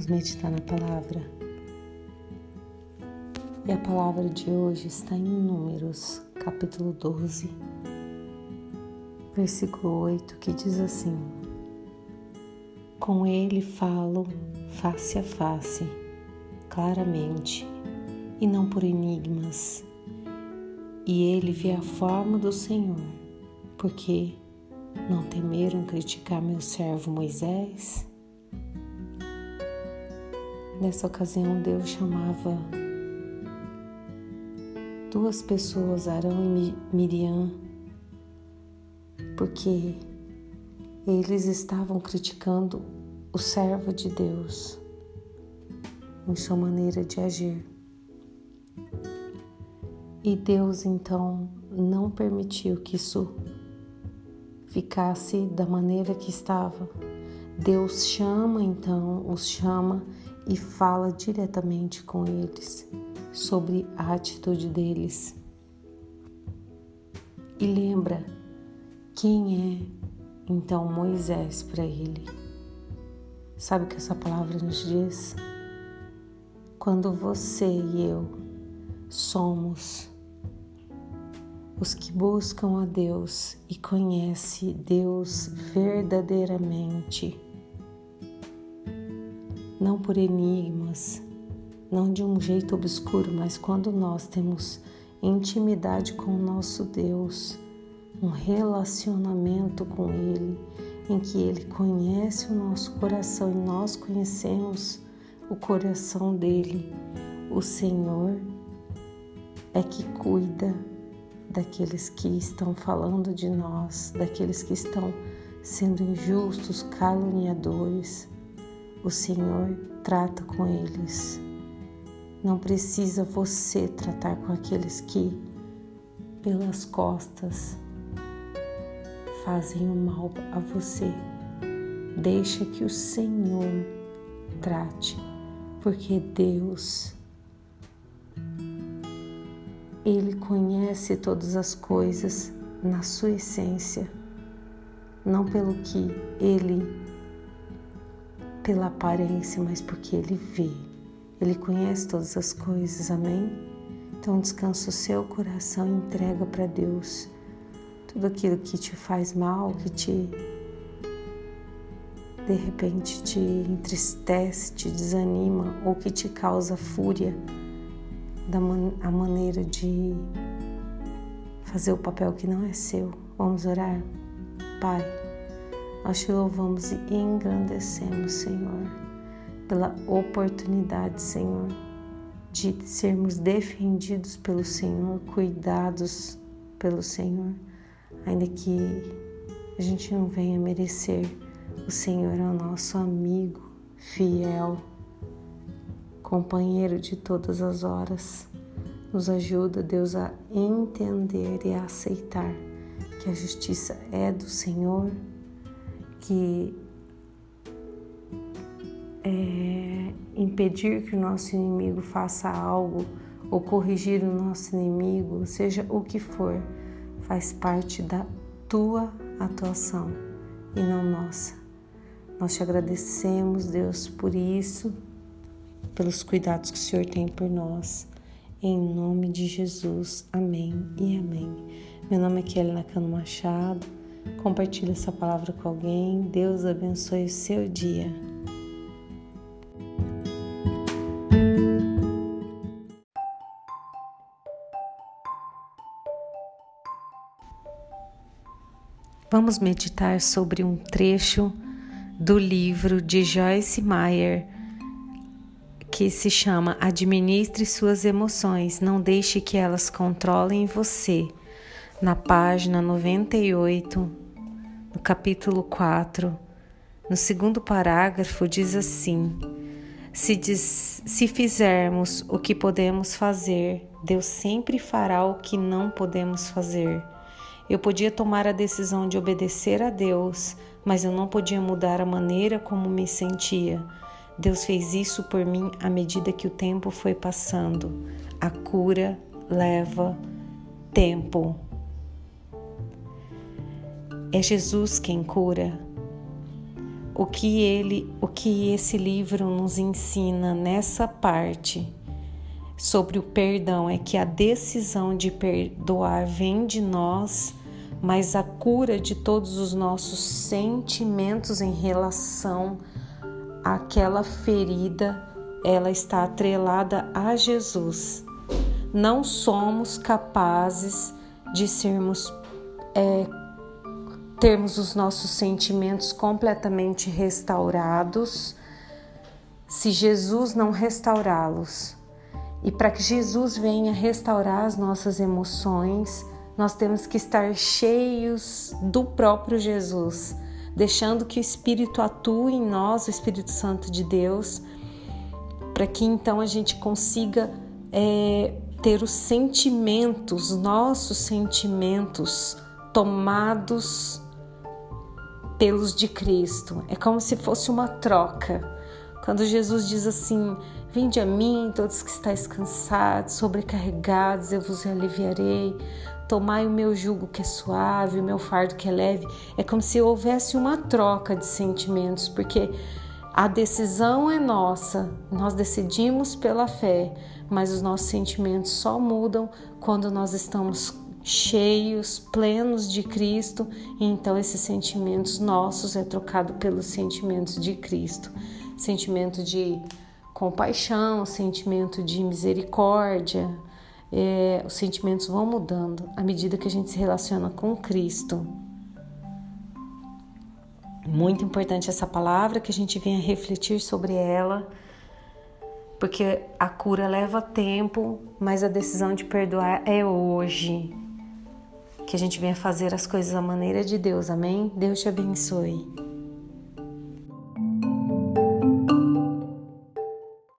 Vamos meditar na palavra. E a palavra de hoje está em Números, capítulo 12, versículo 8, que diz assim: Com ele falo face a face, claramente, e não por enigmas. E ele vê a forma do Senhor, porque não temeram criticar meu servo Moisés? Nessa ocasião, Deus chamava duas pessoas, Arão e Miriam, porque eles estavam criticando o servo de Deus em sua maneira de agir. E Deus então não permitiu que isso ficasse da maneira que estava. Deus chama então, os chama e fala diretamente com eles sobre a atitude deles. E lembra quem é então Moisés para ele. Sabe o que essa palavra nos diz? Quando você e eu somos os que buscam a Deus e conhecem Deus verdadeiramente, não por enigmas, não de um jeito obscuro, mas quando nós temos intimidade com o nosso Deus, um relacionamento com Ele, em que Ele conhece o nosso coração e nós conhecemos o coração dele. O Senhor é que cuida daqueles que estão falando de nós, daqueles que estão sendo injustos, caluniadores o Senhor trata com eles. Não precisa você tratar com aqueles que, pelas costas, fazem o mal a você. Deixa que o Senhor trate, porque Deus, Ele conhece todas as coisas na sua essência, não pelo que Ele pela aparência, mas porque Ele vê. Ele conhece todas as coisas, amém? Então descansa o seu coração e entrega para Deus tudo aquilo que te faz mal, que te de repente te entristece, te desanima ou que te causa fúria da man a maneira de fazer o papel que não é seu. Vamos orar? Pai, nós te louvamos e engrandecemos, Senhor, pela oportunidade, Senhor, de sermos defendidos pelo Senhor, cuidados pelo Senhor, ainda que a gente não venha merecer. O Senhor é o nosso amigo, fiel, companheiro de todas as horas. Nos ajuda, Deus, a entender e a aceitar que a justiça é do Senhor que é, impedir que o nosso inimigo faça algo ou corrigir o nosso inimigo, seja o que for, faz parte da tua atuação e não nossa. Nós te agradecemos, Deus, por isso, pelos cuidados que o Senhor tem por nós. Em nome de Jesus, amém e amém. Meu nome é Kelly Nakano Machado Compartilhe essa palavra com alguém. Deus abençoe o seu dia. Vamos meditar sobre um trecho do livro de Joyce Meyer que se chama Administre suas emoções, não deixe que elas controlem você na página 98, no capítulo 4, no segundo parágrafo, diz assim: se, diz, se fizermos o que podemos fazer, Deus sempre fará o que não podemos fazer. Eu podia tomar a decisão de obedecer a Deus, mas eu não podia mudar a maneira como me sentia. Deus fez isso por mim à medida que o tempo foi passando. A cura leva tempo. É Jesus quem cura. o que ele, o que esse livro nos ensina nessa parte sobre o perdão é que a decisão de perdoar vem de nós, mas a cura de todos os nossos sentimentos em relação àquela ferida, ela está atrelada a Jesus. Não somos capazes de sermos é, termos os nossos sentimentos completamente restaurados se Jesus não restaurá-los. E para que Jesus venha restaurar as nossas emoções, nós temos que estar cheios do próprio Jesus, deixando que o Espírito atue em nós, o Espírito Santo de Deus, para que então a gente consiga é, ter os sentimentos, nossos sentimentos, tomados pelos de Cristo. É como se fosse uma troca. Quando Jesus diz assim: Vinde a mim, todos que estáis cansados, sobrecarregados, eu vos aliviarei. Tomai o meu jugo que é suave, o meu fardo que é leve. É como se houvesse uma troca de sentimentos, porque a decisão é nossa, nós decidimos pela fé, mas os nossos sentimentos só mudam quando nós estamos cheios, plenos de Cristo, então esses sentimentos nossos é trocado pelos sentimentos de Cristo, sentimento de compaixão, sentimento de misericórdia. É, os sentimentos vão mudando à medida que a gente se relaciona com Cristo. Muito importante essa palavra, que a gente venha refletir sobre ela, porque a cura leva tempo, mas a decisão de perdoar é hoje. Que a gente venha fazer as coisas à maneira de Deus, amém? Deus te abençoe.